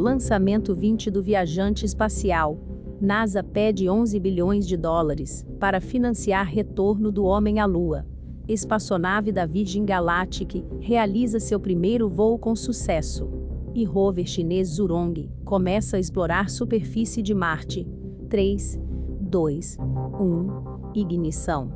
Lançamento 20 do viajante espacial. NASA pede 11 bilhões de dólares para financiar retorno do homem à Lua. Espaçonave da Virgin Galactic realiza seu primeiro voo com sucesso. E rover chinês Zhurong começa a explorar superfície de Marte. 3, 2, 1, ignição.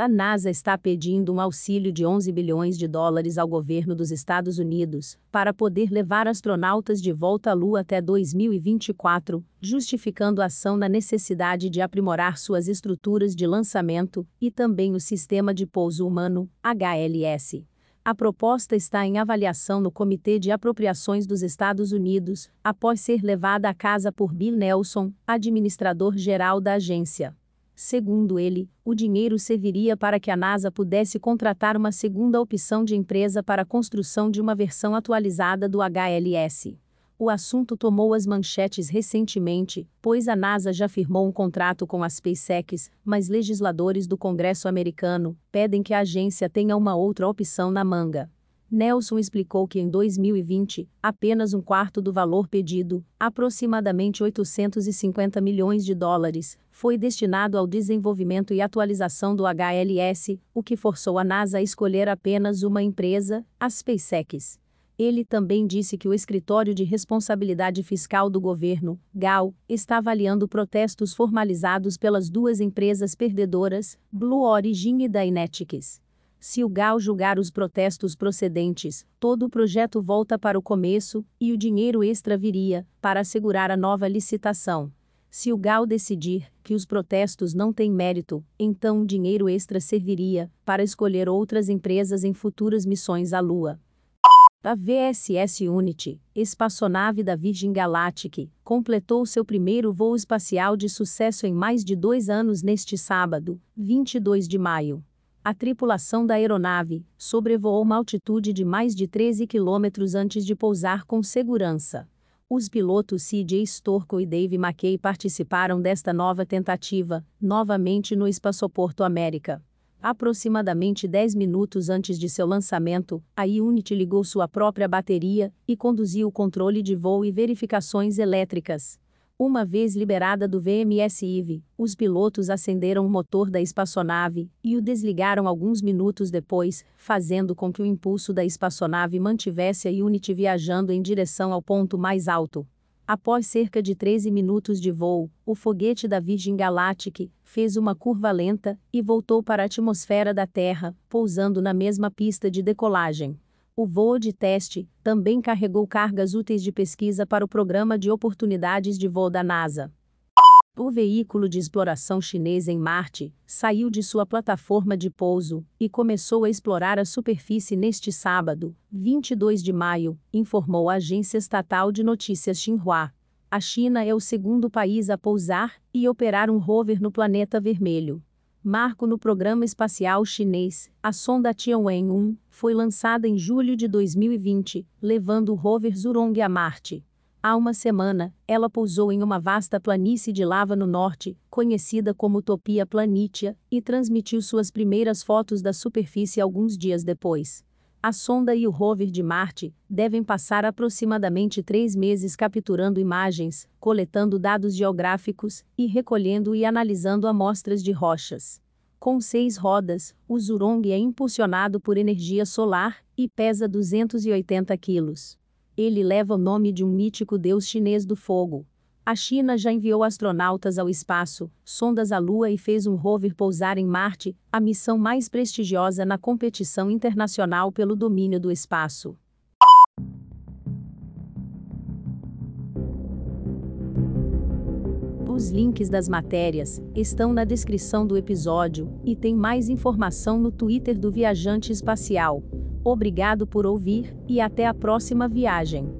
A NASA está pedindo um auxílio de 11 bilhões de dólares ao governo dos Estados Unidos para poder levar astronautas de volta à Lua até 2024, justificando a ação na necessidade de aprimorar suas estruturas de lançamento e também o sistema de pouso humano, HLS. A proposta está em avaliação no Comitê de Apropriações dos Estados Unidos, após ser levada à casa por Bill Nelson, administrador-geral da agência. Segundo ele, o dinheiro serviria para que a NASA pudesse contratar uma segunda opção de empresa para a construção de uma versão atualizada do HLS. O assunto tomou as manchetes recentemente, pois a NASA já firmou um contrato com a SpaceX, mas legisladores do Congresso americano pedem que a agência tenha uma outra opção na manga. Nelson explicou que em 2020, apenas um quarto do valor pedido, aproximadamente 850 milhões de dólares, foi destinado ao desenvolvimento e atualização do HLS, o que forçou a NASA a escolher apenas uma empresa, a SpaceX. Ele também disse que o Escritório de Responsabilidade Fiscal do Governo, GAL, está avaliando protestos formalizados pelas duas empresas perdedoras, Blue Origin e Dynetics. Se o GAL julgar os protestos procedentes, todo o projeto volta para o começo e o dinheiro extra viria para assegurar a nova licitação. Se o GAL decidir que os protestos não têm mérito, então o dinheiro extra serviria para escolher outras empresas em futuras missões à Lua. A VSS Unity, espaçonave da Virgin Galactic, completou seu primeiro voo espacial de sucesso em mais de dois anos neste sábado, 22 de maio. A tripulação da aeronave sobrevoou uma altitude de mais de 13 quilômetros antes de pousar com segurança. Os pilotos C.J. Storko e Dave McKay participaram desta nova tentativa, novamente no Espaçoporto América. Aproximadamente 10 minutos antes de seu lançamento, a Unity ligou sua própria bateria e conduziu o controle de voo e verificações elétricas. Uma vez liberada do VMS-IV, os pilotos acenderam o motor da espaçonave e o desligaram alguns minutos depois, fazendo com que o impulso da espaçonave mantivesse a Unity viajando em direção ao ponto mais alto. Após cerca de 13 minutos de voo, o foguete da Virgin Galactic fez uma curva lenta e voltou para a atmosfera da Terra, pousando na mesma pista de decolagem. O voo de teste também carregou cargas úteis de pesquisa para o Programa de Oportunidades de Voo da NASA. O veículo de exploração chinês em Marte saiu de sua plataforma de pouso e começou a explorar a superfície neste sábado, 22 de maio, informou a agência estatal de notícias Xinhua. A China é o segundo país a pousar e operar um rover no planeta vermelho marco no programa espacial chinês, a sonda Tianwen-1 foi lançada em julho de 2020, levando o rover Zhurong a Marte. Há uma semana, ela pousou em uma vasta planície de lava no norte, conhecida como Utopia Planitia, e transmitiu suas primeiras fotos da superfície alguns dias depois. A sonda e o rover de Marte devem passar aproximadamente três meses capturando imagens, coletando dados geográficos e recolhendo e analisando amostras de rochas. Com seis rodas, o Zhurong é impulsionado por energia solar e pesa 280 quilos. Ele leva o nome de um mítico deus chinês do fogo, a China já enviou astronautas ao espaço, sondas à Lua e fez um rover pousar em Marte, a missão mais prestigiosa na competição internacional pelo domínio do espaço. Os links das matérias estão na descrição do episódio e tem mais informação no Twitter do Viajante Espacial. Obrigado por ouvir e até a próxima viagem.